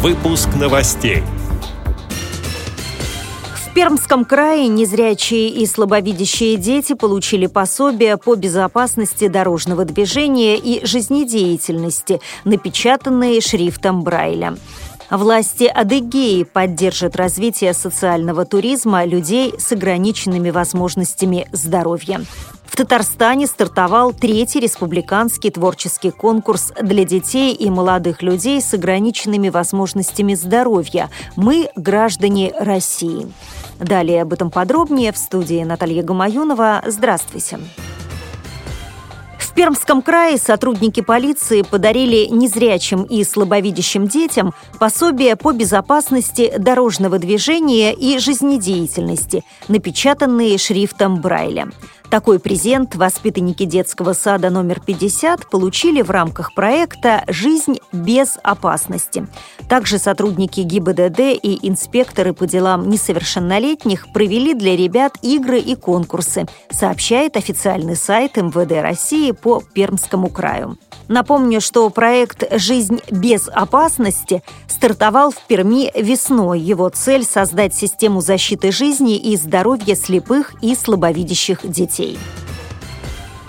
Выпуск новостей. В Пермском крае незрячие и слабовидящие дети получили пособие по безопасности дорожного движения и жизнедеятельности, напечатанные шрифтом Брайля. Власти Адыгеи поддержат развитие социального туризма людей с ограниченными возможностями здоровья. В Татарстане стартовал третий республиканский творческий конкурс для детей и молодых людей с ограниченными возможностями здоровья «Мы – граждане России». Далее об этом подробнее в студии Наталья Гамаюнова. Здравствуйте. Здравствуйте. Пермском крае сотрудники полиции подарили незрячим и слабовидящим детям пособие по безопасности дорожного движения и жизнедеятельности, напечатанные шрифтом Брайля. Такой презент воспитанники детского сада номер 50 получили в рамках проекта «Жизнь без опасности». Также сотрудники ГИБДД и инспекторы по делам несовершеннолетних провели для ребят игры и конкурсы, сообщает официальный сайт МВД России по Пермскому краю. Напомню, что проект «Жизнь без опасности» стартовал в Перми весной. Его цель – создать систему защиты жизни и здоровья слепых и слабовидящих детей.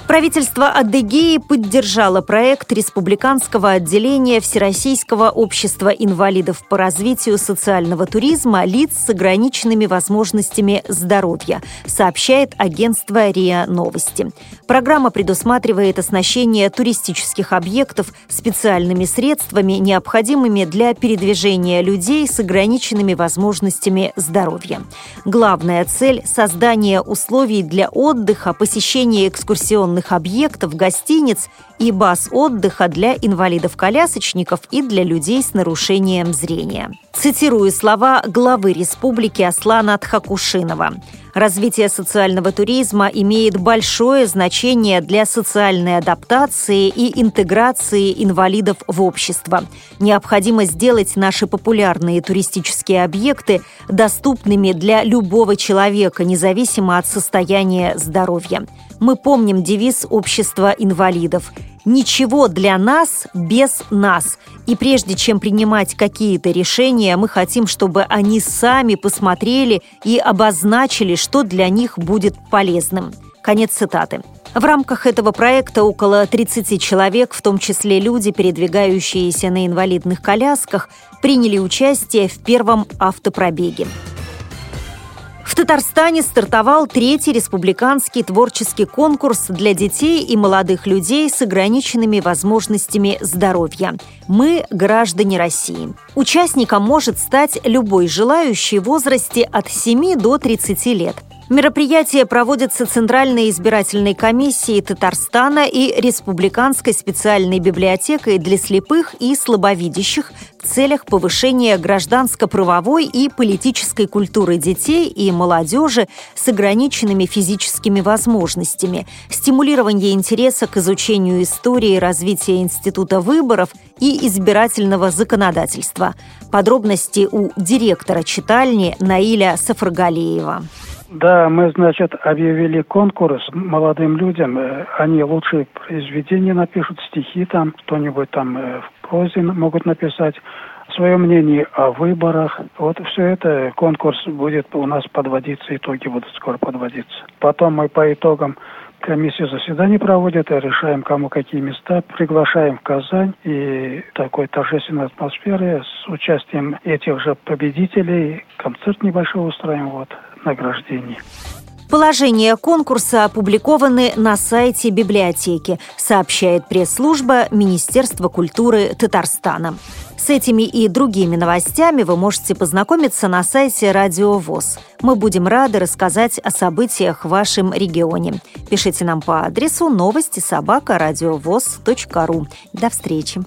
Правительство Адыгеи поддержало проект Республиканского отделения Всероссийского общества инвалидов по развитию социального туризма лиц с ограниченными возможностями здоровья, сообщает агентство РИА Новости. Программа предусматривает оснащение туристических объектов специальными средствами, необходимыми для передвижения людей с ограниченными возможностями здоровья. Главная цель – создание условий для отдыха, посещения экскурсионных рекреационных объектов, гостиниц и баз отдыха для инвалидов-колясочников и для людей с нарушением зрения. Цитирую слова главы республики Аслана Тхакушинова. Развитие социального туризма имеет большое значение для социальной адаптации и интеграции инвалидов в общество. Необходимо сделать наши популярные туристические объекты доступными для любого человека, независимо от состояния здоровья. Мы помним девиз общества инвалидов ничего для нас без нас. И прежде чем принимать какие-то решения, мы хотим, чтобы они сами посмотрели и обозначили, что для них будет полезным. Конец цитаты. В рамках этого проекта около 30 человек, в том числе люди, передвигающиеся на инвалидных колясках, приняли участие в первом автопробеге. Татарстане стартовал третий республиканский творческий конкурс для детей и молодых людей с ограниченными возможностями здоровья. Мы – граждане России. Участником может стать любой желающий в возрасте от 7 до 30 лет – Мероприятие проводится Центральной избирательной комиссией Татарстана и Республиканской специальной библиотекой для слепых и слабовидящих целях повышения гражданско-правовой и политической культуры детей и молодежи с ограниченными физическими возможностями, стимулирование интереса к изучению истории развития института выборов и избирательного законодательства. Подробности у директора читальни Наиля Сафаргалеева. Да, мы, значит, объявили конкурс молодым людям. Э, они лучшие произведения напишут, стихи там, кто-нибудь там прозе могут написать свое мнение о выборах. Вот все это конкурс будет у нас подводиться, итоги будут скоро подводиться. Потом мы по итогам комиссия заседаний проводит, и решаем, кому какие места, приглашаем в Казань и такой торжественной атмосфере с участием этих же победителей концерт небольшой устраиваем. Вот награждений. Положения конкурса опубликованы на сайте библиотеки, сообщает пресс-служба Министерства культуры Татарстана. С этими и другими новостями вы можете познакомиться на сайте Радио ВОЗ. Мы будем рады рассказать о событиях в вашем регионе. Пишите нам по адресу новости собака ру. До встречи!